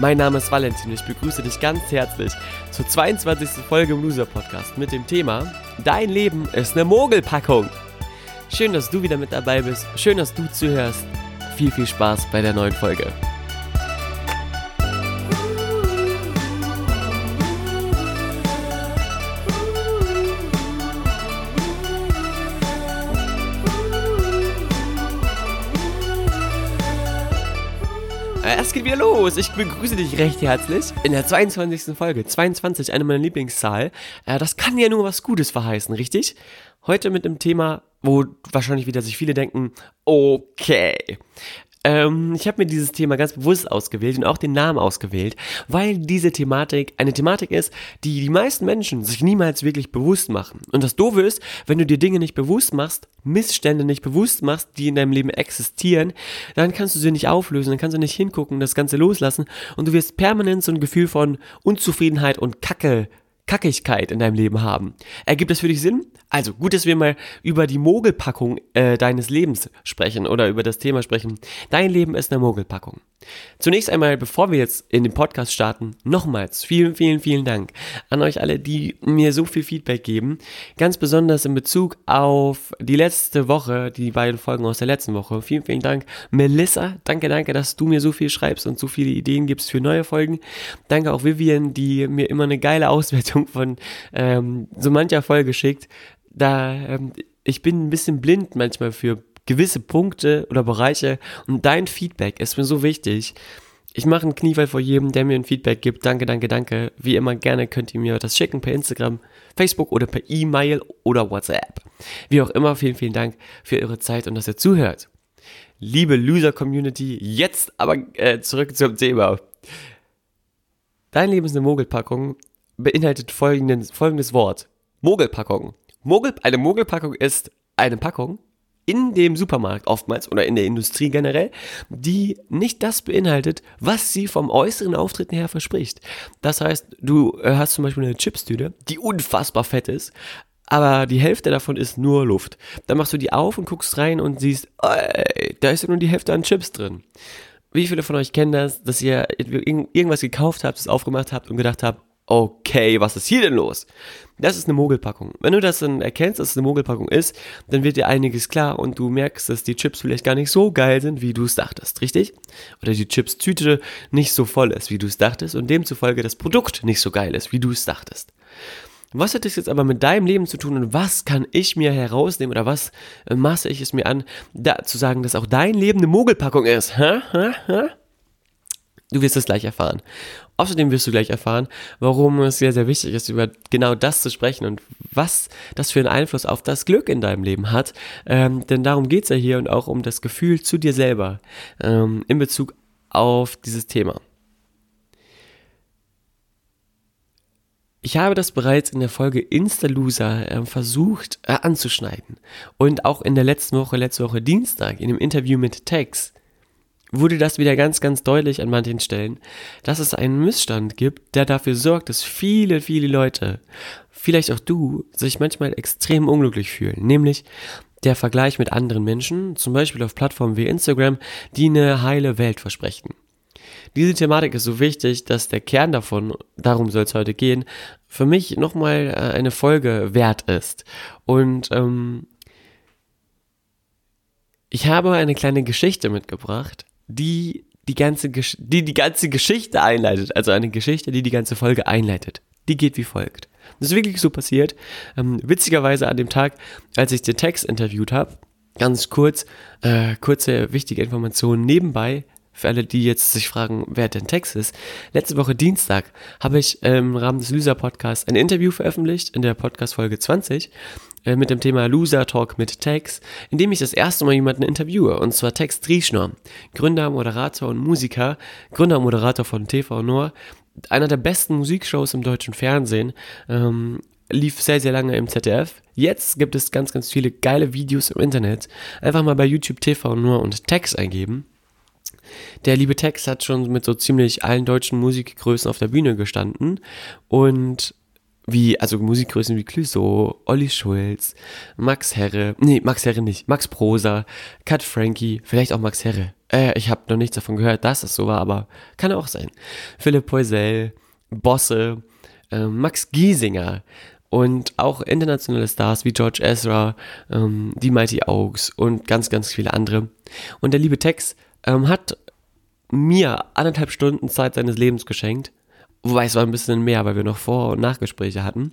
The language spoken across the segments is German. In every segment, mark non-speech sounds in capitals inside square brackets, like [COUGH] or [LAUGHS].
Mein Name ist Valentin und ich begrüße dich ganz herzlich zur 22. Folge im Loser Podcast mit dem Thema Dein Leben ist eine Mogelpackung. Schön, dass du wieder mit dabei bist. Schön, dass du zuhörst. Viel, viel Spaß bei der neuen Folge. Es geht wieder los. Ich begrüße dich recht herzlich in der 22. Folge. 22, eine meiner Lieblingszahlen. Äh, das kann ja nur was Gutes verheißen, richtig? Heute mit einem Thema, wo wahrscheinlich wieder sich viele denken, okay. Ähm, ich habe mir dieses Thema ganz bewusst ausgewählt und auch den Namen ausgewählt, weil diese Thematik eine Thematik ist, die die meisten Menschen sich niemals wirklich bewusst machen. Und das Doofe ist, wenn du dir Dinge nicht bewusst machst, Missstände nicht bewusst machst, die in deinem Leben existieren, dann kannst du sie nicht auflösen, dann kannst du nicht hingucken, das Ganze loslassen und du wirst permanent so ein Gefühl von Unzufriedenheit und Kacke Kackigkeit in deinem Leben haben. Ergibt das für dich Sinn? Also gut, dass wir mal über die Mogelpackung äh, deines Lebens sprechen oder über das Thema sprechen. Dein Leben ist eine Mogelpackung. Zunächst einmal, bevor wir jetzt in den Podcast starten, nochmals vielen, vielen, vielen Dank an euch alle, die mir so viel Feedback geben. Ganz besonders in Bezug auf die letzte Woche, die beiden Folgen aus der letzten Woche. Vielen, vielen Dank. Melissa, danke, danke, dass du mir so viel schreibst und so viele Ideen gibst für neue Folgen. Danke auch Vivian, die mir immer eine geile Auswertung von ähm, so mancher Folge schickt. Da, ähm, ich bin ein bisschen blind manchmal für gewisse Punkte oder Bereiche und dein Feedback ist mir so wichtig. Ich mache einen Kniefall vor jedem, der mir ein Feedback gibt. Danke, danke, danke. Wie immer gerne könnt ihr mir das schicken per Instagram, Facebook oder per E-Mail oder WhatsApp. Wie auch immer, vielen, vielen Dank für eure Zeit und dass ihr zuhört. Liebe Loser-Community, jetzt aber äh, zurück zum Thema. Dein Leben ist eine Mogelpackung beinhaltet folgendes, folgendes Wort. Mogelpackung. Mogel, eine Mogelpackung ist eine Packung, in dem Supermarkt oftmals oder in der Industrie generell, die nicht das beinhaltet, was sie vom äußeren Auftreten her verspricht. Das heißt, du äh, hast zum Beispiel eine Chipstüte, die unfassbar fett ist, aber die Hälfte davon ist nur Luft. Dann machst du die auf und guckst rein und siehst, ey, da ist ja nur die Hälfte an Chips drin. Wie viele von euch kennen das, dass ihr irgendwas gekauft habt, es aufgemacht habt und gedacht habt, okay, was ist hier denn los? Das ist eine Mogelpackung. Wenn du das dann erkennst, dass es eine Mogelpackung ist, dann wird dir einiges klar und du merkst, dass die Chips vielleicht gar nicht so geil sind, wie du es dachtest, richtig? Oder die Chips-Tüte nicht so voll ist, wie du es dachtest und demzufolge das Produkt nicht so geil ist, wie du es dachtest. Was hat das jetzt aber mit deinem Leben zu tun und was kann ich mir herausnehmen oder was maße ich es mir an, da zu sagen, dass auch dein Leben eine Mogelpackung ist? Hä? Hä? Hä? Du wirst es gleich erfahren. Außerdem wirst du gleich erfahren, warum es sehr, sehr wichtig ist, über genau das zu sprechen und was das für einen Einfluss auf das Glück in deinem Leben hat. Ähm, denn darum geht es ja hier und auch um das Gefühl zu dir selber ähm, in Bezug auf dieses Thema. Ich habe das bereits in der Folge Insta-Loser äh, versucht äh, anzuschneiden. Und auch in der letzten Woche, letzte Woche Dienstag, in dem Interview mit Tex, wurde das wieder ganz, ganz deutlich an manchen Stellen, dass es einen Missstand gibt, der dafür sorgt, dass viele, viele Leute, vielleicht auch du, sich manchmal extrem unglücklich fühlen. Nämlich der Vergleich mit anderen Menschen, zum Beispiel auf Plattformen wie Instagram, die eine heile Welt versprechen. Diese Thematik ist so wichtig, dass der Kern davon, darum soll es heute gehen, für mich nochmal äh, eine Folge wert ist. Und ähm, ich habe eine kleine Geschichte mitgebracht, die die ganze, Gesch die die ganze Geschichte einleitet. Also eine Geschichte, die die ganze Folge einleitet. Die geht wie folgt. Das ist wirklich so passiert. Ähm, witzigerweise an dem Tag, als ich den Text interviewt habe, ganz kurz, äh, kurze wichtige Informationen nebenbei. Für alle, die jetzt sich fragen, wer denn Text ist. Letzte Woche Dienstag habe ich im Rahmen des Lysa Podcasts ein Interview veröffentlicht in der Podcast Folge 20 äh, mit dem Thema Loser Talk mit Tex, in dem ich das erste Mal jemanden interviewe, und zwar Tex Drieschner, Gründer, Moderator und Musiker, Gründer und Moderator von TV Noir, einer der besten Musikshows im deutschen Fernsehen, ähm, lief sehr, sehr lange im ZDF. Jetzt gibt es ganz, ganz viele geile Videos im Internet. Einfach mal bei YouTube TV Noir und Tex eingeben. Der liebe Tex hat schon mit so ziemlich allen deutschen Musikgrößen auf der Bühne gestanden und wie, also Musikgrößen wie Clouseau, Olli Schulz, Max Herre, nee, Max Herre nicht, Max Prosa, Kat Frankie, vielleicht auch Max Herre. Äh, ich habe noch nichts davon gehört, dass es so war, aber kann auch sein. Philipp Poisel, Bosse, äh, Max Giesinger und auch internationale Stars wie George Ezra, ähm, die Mighty Oaks und ganz, ganz viele andere. Und der liebe Tex ähm, hat mir anderthalb Stunden Zeit seines Lebens geschenkt. Wobei es war ein bisschen mehr, weil wir noch Vor- und Nachgespräche hatten.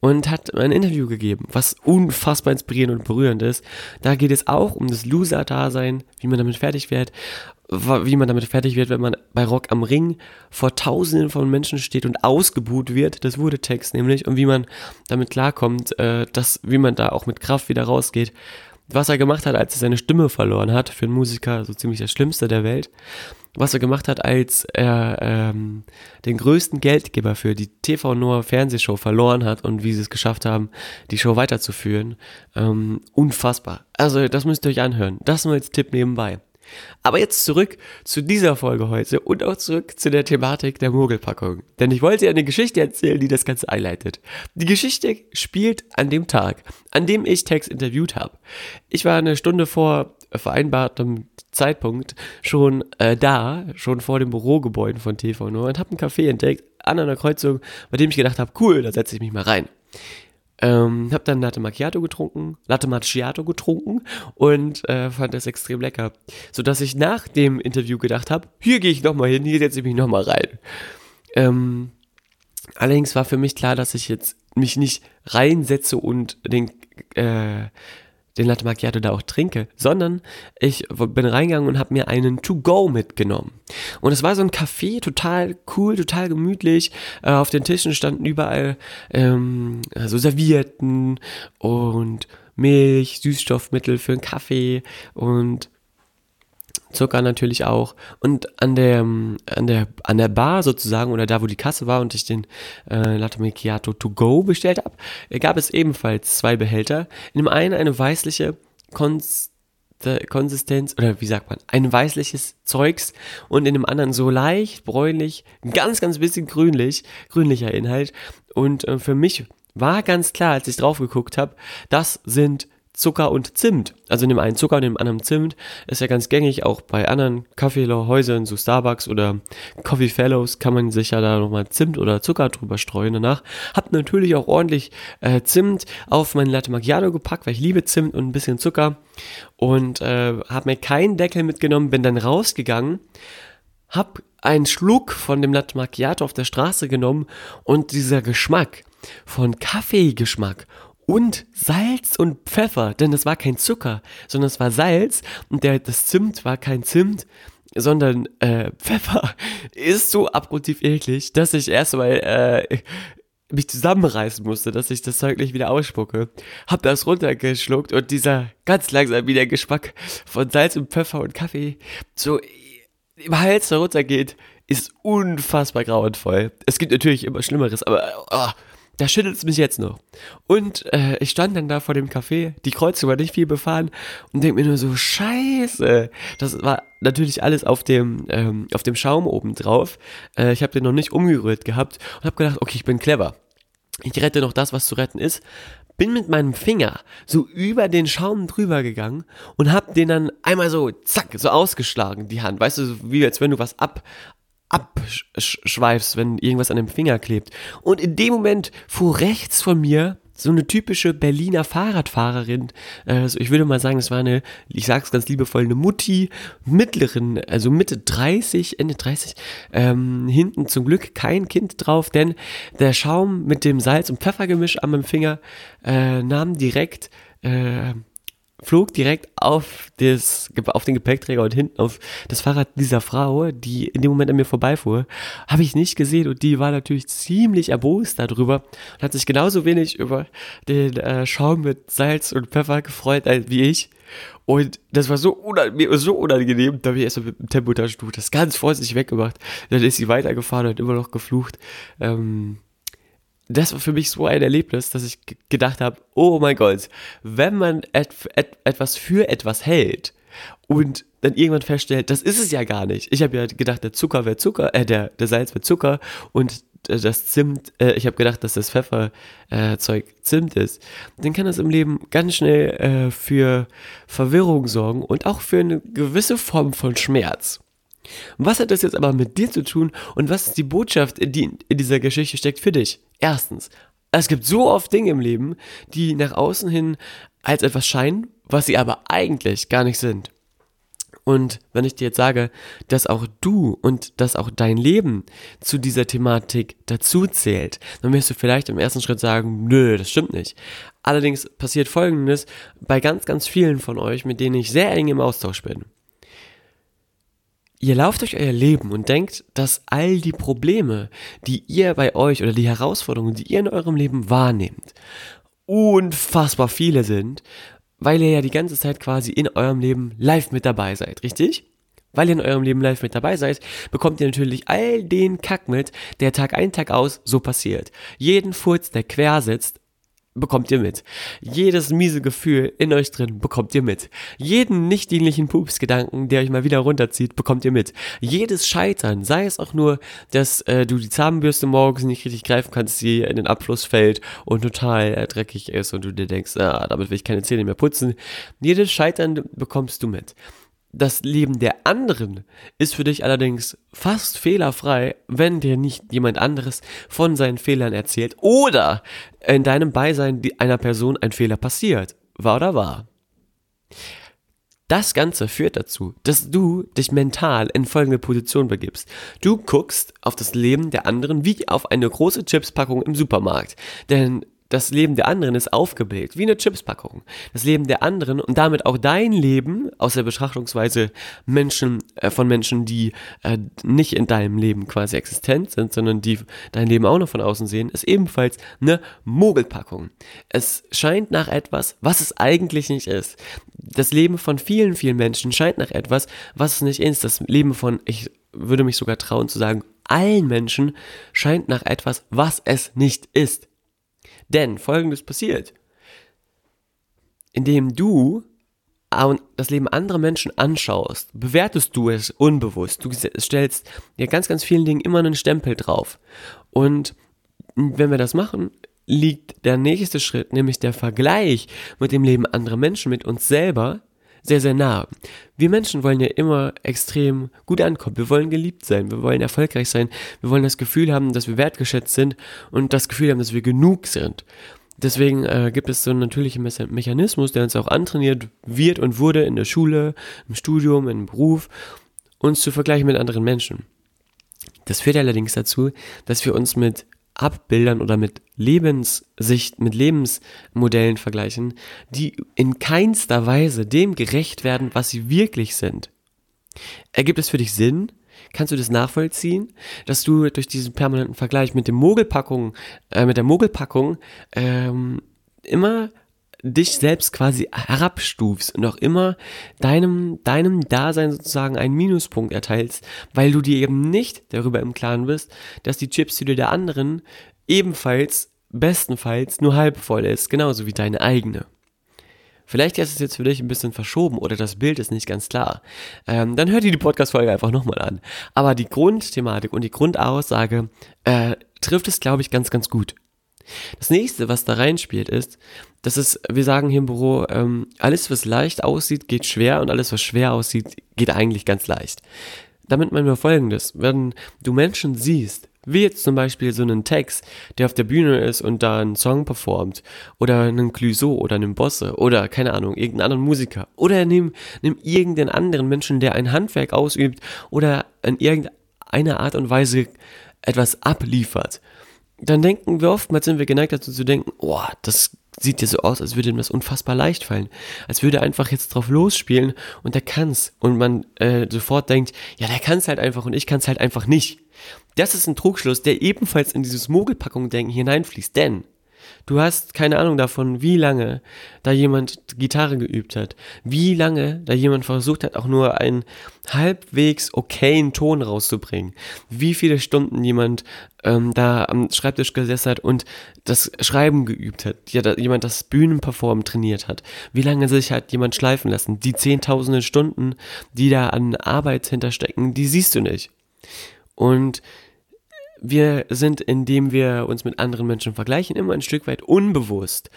Und hat ein Interview gegeben, was unfassbar inspirierend und berührend ist. Da geht es auch um das Loser-Dasein, wie man damit fertig wird, wie man damit fertig wird, wenn man bei Rock am Ring vor Tausenden von Menschen steht und ausgebuht wird. Das wurde Text nämlich. Und wie man damit klarkommt, äh, dass, wie man da auch mit Kraft wieder rausgeht was er gemacht hat, als er seine Stimme verloren hat, für einen Musiker so ziemlich das Schlimmste der Welt, was er gemacht hat, als er ähm, den größten Geldgeber für die TV Noir Fernsehshow verloren hat und wie sie es geschafft haben, die Show weiterzuführen. Ähm, unfassbar. Also das müsst ihr euch anhören. Das nur als Tipp nebenbei. Aber jetzt zurück zu dieser Folge heute und auch zurück zu der Thematik der Mogelpackung. Denn ich wollte eine Geschichte erzählen, die das Ganze einleitet. Die Geschichte spielt an dem Tag, an dem ich Tex interviewt habe. Ich war eine Stunde vor vereinbartem Zeitpunkt schon äh, da, schon vor dem Bürogebäude von TV Nord und habe einen Café entdeckt an einer Kreuzung, bei dem ich gedacht habe, cool, da setze ich mich mal rein. Ähm, hab dann Latte Macchiato getrunken, Latte Macchiato getrunken und äh, fand das extrem lecker. So dass ich nach dem Interview gedacht habe, hier gehe ich nochmal hin, hier setze ich mich nochmal rein. Ähm, allerdings war für mich klar, dass ich jetzt mich nicht reinsetze und den äh, den Latte Macchiato da auch trinke, sondern ich bin reingegangen und habe mir einen To-Go mitgenommen. Und es war so ein Café, total cool, total gemütlich. Äh, auf den Tischen standen überall ähm, so Servierten und Milch, Süßstoffmittel für einen Kaffee und Zucker natürlich auch. Und an der, an der, an der Bar sozusagen oder da, wo die Kasse war und ich den äh, Latte Macchiato to go bestellt habe, gab es ebenfalls zwei Behälter. In dem einen eine weißliche Konst Konsistenz oder wie sagt man, ein weißliches Zeugs und in dem anderen so leicht bräunlich, ganz, ganz bisschen grünlich, grünlicher Inhalt. Und äh, für mich war ganz klar, als ich drauf geguckt habe, das sind Zucker und Zimt. Also dem einen Zucker und dem anderen Zimt. Ist ja ganz gängig, auch bei anderen Kaffeehäusern, so Starbucks oder Coffee Fellows, kann man sich ja da nochmal Zimt oder Zucker drüber streuen danach. Hab natürlich auch ordentlich äh, Zimt auf mein Latte Macchiato gepackt, weil ich liebe Zimt und ein bisschen Zucker. Und äh, hab mir keinen Deckel mitgenommen, bin dann rausgegangen, hab einen Schluck von dem Latte Macchiato auf der Straße genommen und dieser Geschmack von Kaffeegeschmack und Salz und Pfeffer, denn es war kein Zucker, sondern es war Salz und der, das Zimt war kein Zimt, sondern äh, [LAUGHS] Pfeffer ist so abgrundtief eklig, dass ich erstmal äh, mich zusammenreißen musste, dass ich das Zeug nicht wieder ausspucke. Hab das runtergeschluckt und dieser ganz langsam wieder Geschmack von Salz und Pfeffer und Kaffee so im Hals heruntergeht, ist unfassbar grauenvoll. Es gibt natürlich immer Schlimmeres, aber oh, da schüttelt es mich jetzt noch. Und äh, ich stand dann da vor dem Café, die Kreuzung war nicht viel befahren und denk mir nur so, scheiße. Das war natürlich alles auf dem, ähm, auf dem Schaum oben drauf. Äh, ich habe den noch nicht umgerührt gehabt und habe gedacht, okay, ich bin clever. Ich rette noch das, was zu retten ist. Bin mit meinem Finger so über den Schaum drüber gegangen und hab den dann einmal so, zack, so ausgeschlagen, die Hand. Weißt du, wie als wenn du was ab, abschweifst, wenn irgendwas an dem Finger klebt. Und in dem Moment fuhr rechts von mir so eine typische Berliner Fahrradfahrerin, also ich würde mal sagen, es war eine, ich sag's ganz liebevoll, eine Mutti, mittleren, also Mitte 30, Ende 30, ähm, hinten zum Glück kein Kind drauf, denn der Schaum mit dem Salz- und Pfeffergemisch an meinem Finger äh, nahm direkt äh, flog direkt auf, das, auf den Gepäckträger und hinten auf das Fahrrad dieser Frau, die in dem Moment an mir vorbeifuhr. Habe ich nicht gesehen und die war natürlich ziemlich erbost darüber und hat sich genauso wenig über den äh, Schaum mit Salz und Pfeffer gefreut als wie ich. Und das war so, unangenehm, so unangenehm, da habe ich erst mal mit dem Tempotaschentuch das ganz vorsichtig weggemacht. Dann ist sie weitergefahren und hat immer noch geflucht. Ähm, das war für mich so ein Erlebnis, dass ich gedacht habe, oh mein Gott, wenn man et et etwas für etwas hält und dann irgendwann feststellt, das ist es ja gar nicht. Ich habe ja gedacht, der Zucker wäre Zucker, äh, der, der Salz wäre Zucker und äh, das Zimt, äh, ich habe gedacht, dass das Pfefferzeug äh, Zimt ist. Dann kann das im Leben ganz schnell äh, für Verwirrung sorgen und auch für eine gewisse Form von Schmerz. Was hat das jetzt aber mit dir zu tun und was ist die Botschaft, die in dieser Geschichte steckt für dich? Erstens, es gibt so oft Dinge im Leben, die nach außen hin als etwas scheinen, was sie aber eigentlich gar nicht sind. Und wenn ich dir jetzt sage, dass auch du und dass auch dein Leben zu dieser Thematik dazu zählt, dann wirst du vielleicht im ersten Schritt sagen, nö, das stimmt nicht. Allerdings passiert Folgendes bei ganz, ganz vielen von euch, mit denen ich sehr eng im Austausch bin. Ihr lauft durch euer Leben und denkt, dass all die Probleme, die ihr bei euch oder die Herausforderungen, die ihr in eurem Leben wahrnehmt, unfassbar viele sind, weil ihr ja die ganze Zeit quasi in eurem Leben live mit dabei seid, richtig? Weil ihr in eurem Leben live mit dabei seid, bekommt ihr natürlich all den Kack mit, der Tag ein, Tag aus so passiert. Jeden Furz, der quer sitzt, bekommt ihr mit. Jedes miese Gefühl in euch drin bekommt ihr mit. Jeden nicht dienlichen Pupsgedanken, der euch mal wieder runterzieht, bekommt ihr mit. Jedes Scheitern, sei es auch nur, dass äh, du die Zahnbürste morgens nicht richtig greifen kannst, die in den Abfluss fällt und total äh, dreckig ist und du dir denkst, ah, damit will ich keine Zähne mehr putzen. Jedes Scheitern bekommst du mit. Das Leben der anderen ist für dich allerdings fast fehlerfrei, wenn dir nicht jemand anderes von seinen Fehlern erzählt oder in deinem Beisein einer Person ein Fehler passiert. War oder war? Das Ganze führt dazu, dass du dich mental in folgende Position begibst. Du guckst auf das Leben der anderen wie auf eine große Chipspackung im Supermarkt. Denn das Leben der anderen ist aufgebildet, wie eine Chipspackung. Das Leben der anderen und damit auch dein Leben aus der Betrachtungsweise Menschen, äh, von Menschen, die äh, nicht in deinem Leben quasi existent sind, sondern die dein Leben auch noch von außen sehen, ist ebenfalls eine Mogelpackung. Es scheint nach etwas, was es eigentlich nicht ist. Das Leben von vielen, vielen Menschen scheint nach etwas, was es nicht ist. Das Leben von, ich würde mich sogar trauen zu sagen, allen Menschen scheint nach etwas, was es nicht ist. Denn folgendes passiert. Indem du das Leben anderer Menschen anschaust, bewertest du es unbewusst. Du stellst ja ganz, ganz vielen Dingen immer einen Stempel drauf. Und wenn wir das machen, liegt der nächste Schritt, nämlich der Vergleich mit dem Leben anderer Menschen, mit uns selber, sehr, sehr nah. Wir Menschen wollen ja immer extrem gut ankommen. Wir wollen geliebt sein, wir wollen erfolgreich sein, wir wollen das Gefühl haben, dass wir wertgeschätzt sind und das Gefühl haben, dass wir genug sind. Deswegen äh, gibt es so einen natürlichen Me Mechanismus, der uns auch antrainiert wird und wurde in der Schule, im Studium, im Beruf, uns zu vergleichen mit anderen Menschen. Das führt allerdings dazu, dass wir uns mit Abbildern oder mit Lebenssicht, mit Lebensmodellen vergleichen, die in keinster Weise dem gerecht werden, was sie wirklich sind. Ergibt es für dich Sinn? Kannst du das nachvollziehen, dass du durch diesen permanenten Vergleich mit dem Mogelpackung, äh, mit der Mogelpackung ähm, immer dich selbst quasi herabstufst und auch immer deinem, deinem Dasein sozusagen einen Minuspunkt erteilst, weil du dir eben nicht darüber im Klaren bist, dass die Chipstüte der anderen ebenfalls bestenfalls nur halb voll ist, genauso wie deine eigene. Vielleicht ist es jetzt für dich ein bisschen verschoben oder das Bild ist nicht ganz klar. Ähm, dann hört ihr die Podcast-Folge einfach nochmal an. Aber die Grundthematik und die Grundaussage äh, trifft es, glaube ich, ganz, ganz gut. Das nächste, was da reinspielt, ist, dass es, wir sagen hier im Büro, ähm, alles, was leicht aussieht, geht schwer und alles, was schwer aussieht, geht eigentlich ganz leicht. Damit meinen wir folgendes, wenn du Menschen siehst, wie jetzt zum Beispiel so einen Text, der auf der Bühne ist und da einen Song performt, oder einen Clouseau oder einen Bosse, oder keine Ahnung, irgendeinen anderen Musiker, oder nimm, nimm irgendeinen anderen Menschen, der ein Handwerk ausübt oder in irgendeiner Art und Weise etwas abliefert dann denken wir oftmals, sind wir geneigt dazu zu denken, oh, das sieht ja so aus, als würde ihm das unfassbar leicht fallen. Als würde er einfach jetzt drauf losspielen und er kann's. Und man äh, sofort denkt, ja, der kann's halt einfach und ich kann's halt einfach nicht. Das ist ein Trugschluss, der ebenfalls in dieses Mogelpackung-Denken hineinfließt, denn Du hast keine Ahnung davon, wie lange da jemand Gitarre geübt hat, wie lange da jemand versucht hat, auch nur einen halbwegs okayen Ton rauszubringen, wie viele Stunden jemand ähm, da am Schreibtisch gesessen hat und das Schreiben geübt hat, ja, da jemand das Bühnenperformen trainiert hat, wie lange sich hat jemand schleifen lassen, die zehntausende Stunden, die da an Arbeit hinterstecken, die siehst du nicht. Und wir sind, indem wir uns mit anderen Menschen vergleichen, immer ein Stück weit unbewusst.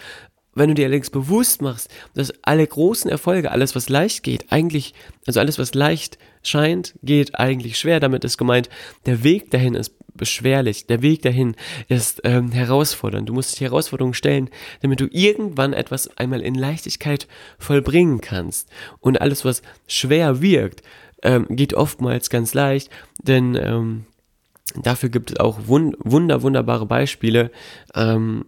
Wenn du dir allerdings bewusst machst, dass alle großen Erfolge, alles was leicht geht, eigentlich, also alles was leicht scheint, geht eigentlich schwer. Damit ist gemeint, der Weg dahin ist beschwerlich, der Weg dahin ist ähm, herausfordernd. Du musst dich Herausforderungen stellen, damit du irgendwann etwas einmal in Leichtigkeit vollbringen kannst. Und alles was schwer wirkt, ähm, geht oftmals ganz leicht, denn ähm, Dafür gibt es auch wund wunder, wunderbare Beispiele. Ähm,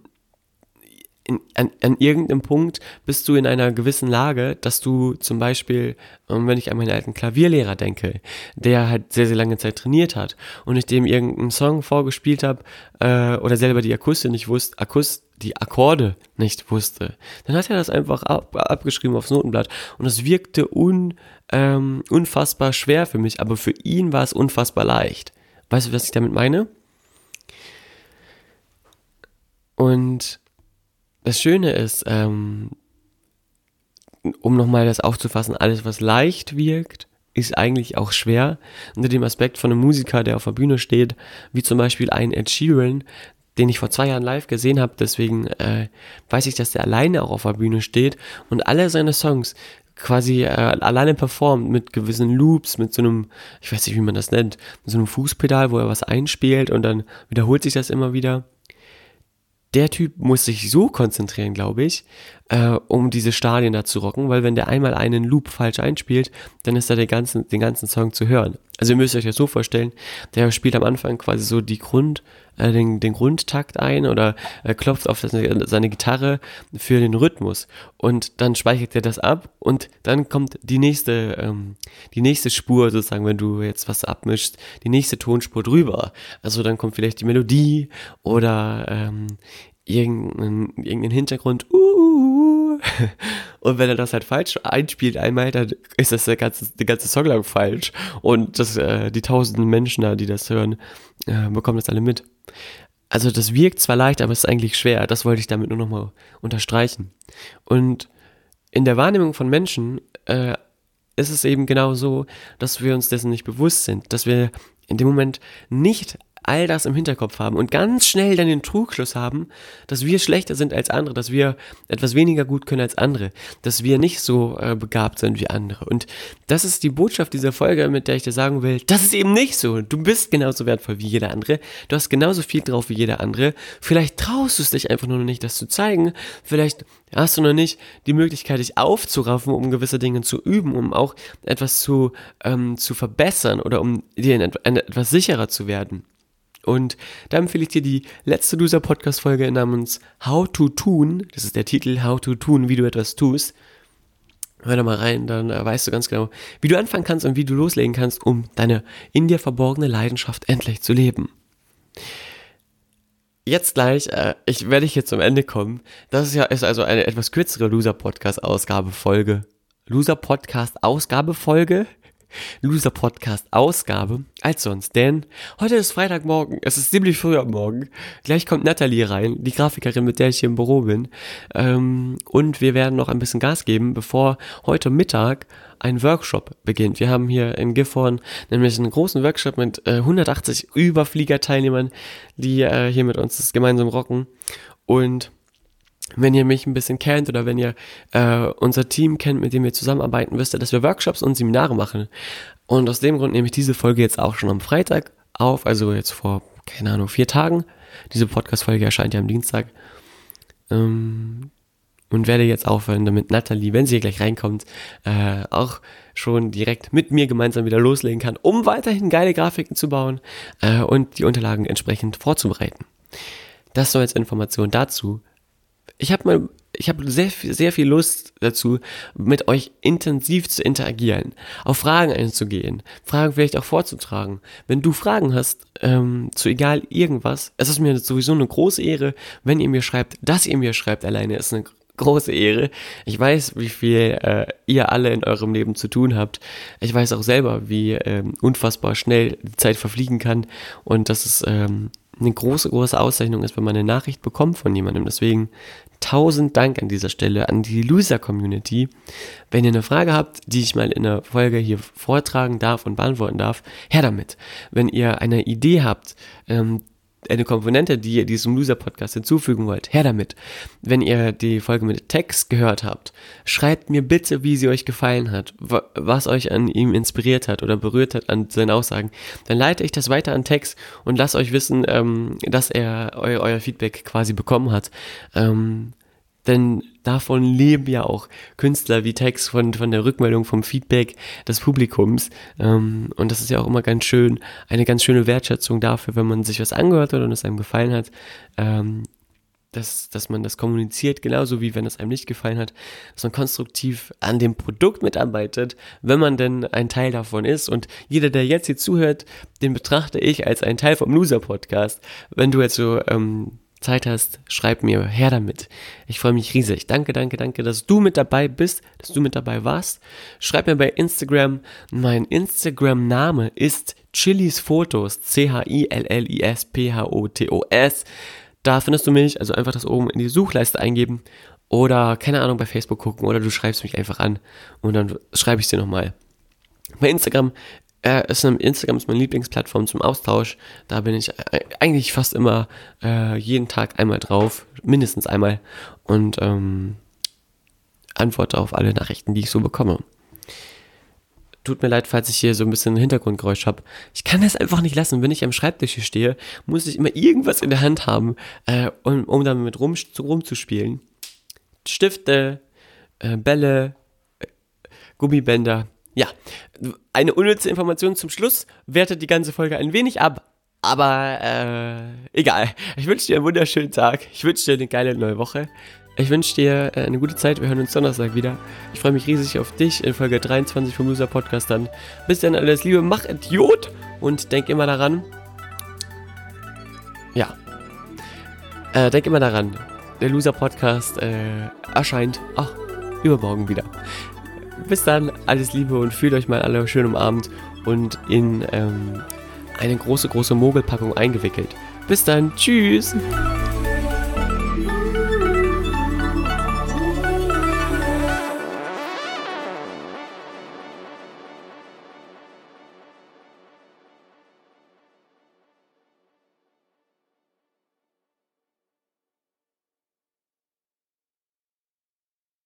in, an, an irgendeinem Punkt bist du in einer gewissen Lage, dass du zum Beispiel, ähm, wenn ich an meinen alten Klavierlehrer denke, der halt sehr, sehr lange Zeit trainiert hat und ich dem irgendeinen Song vorgespielt habe äh, oder selber die Akustik nicht wusste, Akust die Akkorde nicht wusste, dann hat er das einfach ab, abgeschrieben aufs Notenblatt und es wirkte un, ähm, unfassbar schwer für mich, aber für ihn war es unfassbar leicht. Weißt du, was ich damit meine? Und das Schöne ist, ähm, um nochmal das aufzufassen, alles, was leicht wirkt, ist eigentlich auch schwer. Unter dem Aspekt von einem Musiker, der auf der Bühne steht, wie zum Beispiel ein Ed Sheeran, den ich vor zwei Jahren live gesehen habe, deswegen äh, weiß ich, dass der alleine auch auf der Bühne steht und alle seine Songs quasi äh, alleine performt mit gewissen Loops, mit so einem, ich weiß nicht, wie man das nennt, mit so einem Fußpedal, wo er was einspielt und dann wiederholt sich das immer wieder. Der Typ muss sich so konzentrieren, glaube ich, äh, um diese Stadien da zu rocken, weil wenn der einmal einen Loop falsch einspielt, dann ist da den ganzen, den ganzen Song zu hören. Also ihr müsst euch das so vorstellen, der spielt am Anfang quasi so die Grund, äh, den, den Grundtakt ein oder äh, klopft auf das, seine Gitarre für den Rhythmus und dann speichert er das ab und dann kommt die nächste, ähm, die nächste Spur sozusagen, wenn du jetzt was abmischst, die nächste Tonspur drüber. Also dann kommt vielleicht die Melodie oder ähm, irgendein, irgendein Hintergrund. Uh, [LAUGHS] und wenn er das halt falsch einspielt einmal, dann ist das der ganze, der ganze Song lang falsch. Und das, äh, die tausenden Menschen da, die das hören, äh, bekommen das alle mit. Also das wirkt zwar leicht, aber es ist eigentlich schwer. Das wollte ich damit nur nochmal unterstreichen. Und in der Wahrnehmung von Menschen äh, ist es eben genau so, dass wir uns dessen nicht bewusst sind, dass wir in dem Moment nicht all das im Hinterkopf haben und ganz schnell dann den Trugschluss haben, dass wir schlechter sind als andere, dass wir etwas weniger gut können als andere, dass wir nicht so äh, begabt sind wie andere. Und das ist die Botschaft dieser Folge, mit der ich dir sagen will, das ist eben nicht so. Du bist genauso wertvoll wie jeder andere. Du hast genauso viel drauf wie jeder andere. Vielleicht traust du es dich einfach nur noch nicht, das zu zeigen. Vielleicht hast du noch nicht die Möglichkeit, dich aufzuraffen, um gewisse Dinge zu üben, um auch etwas zu, ähm, zu verbessern oder um dir in etwas sicherer zu werden. Und da empfehle ich dir die letzte Loser Podcast Folge namens How to Tun. Das ist der Titel How to Tun, wie du etwas tust. Hör da mal rein, dann äh, weißt du ganz genau, wie du anfangen kannst und wie du loslegen kannst, um deine in dir verborgene Leidenschaft endlich zu leben. Jetzt gleich, äh, ich werde hier zum Ende kommen. Das ist ja ist also eine etwas kürzere Loser Podcast Ausgabe Folge. Loser Podcast Ausgabe Folge. Loser Podcast Ausgabe als sonst, denn heute ist Freitagmorgen, es ist ziemlich früh am Morgen. Gleich kommt Natalie rein, die Grafikerin, mit der ich hier im Büro bin. Ähm, und wir werden noch ein bisschen Gas geben, bevor heute Mittag ein Workshop beginnt. Wir haben hier in Gifhorn nämlich einen großen Workshop mit äh, 180 Überfliegerteilnehmern, die äh, hier mit uns das gemeinsam rocken. Und wenn ihr mich ein bisschen kennt oder wenn ihr äh, unser Team kennt, mit dem wir zusammenarbeiten, wisst ihr, dass wir Workshops und Seminare machen. Und aus dem Grund nehme ich diese Folge jetzt auch schon am Freitag auf, also jetzt vor, keine Ahnung, vier Tagen. Diese Podcast-Folge erscheint ja am Dienstag. Ähm, und werde jetzt aufhören, damit Natalie, wenn sie hier gleich reinkommt, äh, auch schon direkt mit mir gemeinsam wieder loslegen kann, um weiterhin geile Grafiken zu bauen äh, und die Unterlagen entsprechend vorzubereiten. Das soll jetzt Information dazu ich habe mal ich habe sehr, sehr viel Lust dazu, mit euch intensiv zu interagieren, auf Fragen einzugehen, Fragen vielleicht auch vorzutragen. Wenn du Fragen hast, ähm, zu egal irgendwas, es ist mir sowieso eine große Ehre, wenn ihr mir schreibt, dass ihr mir schreibt alleine, ist eine große Ehre. Ich weiß, wie viel äh, ihr alle in eurem Leben zu tun habt. Ich weiß auch selber, wie ähm, unfassbar schnell die Zeit verfliegen kann und dass es ähm, eine große, große Auszeichnung ist, wenn man eine Nachricht bekommt von jemandem. Deswegen tausend Dank an dieser Stelle an die Loser-Community. Wenn ihr eine Frage habt, die ich mal in der Folge hier vortragen darf und beantworten darf, her damit. Wenn ihr eine Idee habt, ähm, eine Komponente, die ihr diesem Loser-Podcast hinzufügen wollt, her damit. Wenn ihr die Folge mit Text gehört habt, schreibt mir bitte, wie sie euch gefallen hat, was euch an ihm inspiriert hat oder berührt hat an seinen Aussagen. Dann leite ich das weiter an Text und lasse euch wissen, ähm, dass er eu euer Feedback quasi bekommen hat. Ähm, denn davon leben ja auch Künstler wie Tex von, von der Rückmeldung, vom Feedback des Publikums. Ähm, und das ist ja auch immer ganz schön, eine ganz schöne Wertschätzung dafür, wenn man sich was angehört hat und es einem gefallen hat. Ähm, dass, dass man das kommuniziert, genauso wie wenn es einem nicht gefallen hat, dass man konstruktiv an dem Produkt mitarbeitet, wenn man denn ein Teil davon ist. Und jeder, der jetzt hier zuhört, den betrachte ich als ein Teil vom Loser-Podcast. Wenn du jetzt so ähm, Zeit hast, schreib mir her damit. Ich freue mich riesig. Danke, danke, danke, dass du mit dabei bist, dass du mit dabei warst. Schreib mir bei Instagram. Mein Instagram-Name ist Chilis Fotos. C-H-I-L-L-I-S-P-H-O-T-O-S. Da findest du mich, also einfach das oben in die Suchleiste eingeben oder keine Ahnung bei Facebook gucken oder du schreibst mich einfach an und dann schreibe ich dir nochmal. Bei Instagram äh, ist Instagram ist meine Lieblingsplattform zum Austausch. Da bin ich eigentlich fast immer äh, jeden Tag einmal drauf, mindestens einmal und ähm, antworte auf alle Nachrichten, die ich so bekomme. Tut mir leid, falls ich hier so ein bisschen Hintergrundgeräusch habe. Ich kann das einfach nicht lassen. Wenn ich am Schreibtisch hier stehe, muss ich immer irgendwas in der Hand haben, äh, um, um damit rum, rumzuspielen. Stifte, äh, Bälle, äh, Gummibänder, eine unnütze Information zum Schluss wertet die ganze Folge ein wenig ab. Aber äh, egal. Ich wünsche dir einen wunderschönen Tag. Ich wünsche dir eine geile neue Woche. Ich wünsche dir äh, eine gute Zeit. Wir hören uns Donnerstag wieder. Ich freue mich riesig auf dich in Folge 23 vom Loser Podcast dann. Bis dann alles Liebe, mach Idiot und denk immer daran. Ja. Äh, denk immer daran. Der Loser Podcast äh, erscheint. Ach, übermorgen wieder bis dann, alles Liebe und fühlt euch mal alle schön umarmt und in ähm, eine große, große Mogelpackung eingewickelt. Bis dann, tschüss!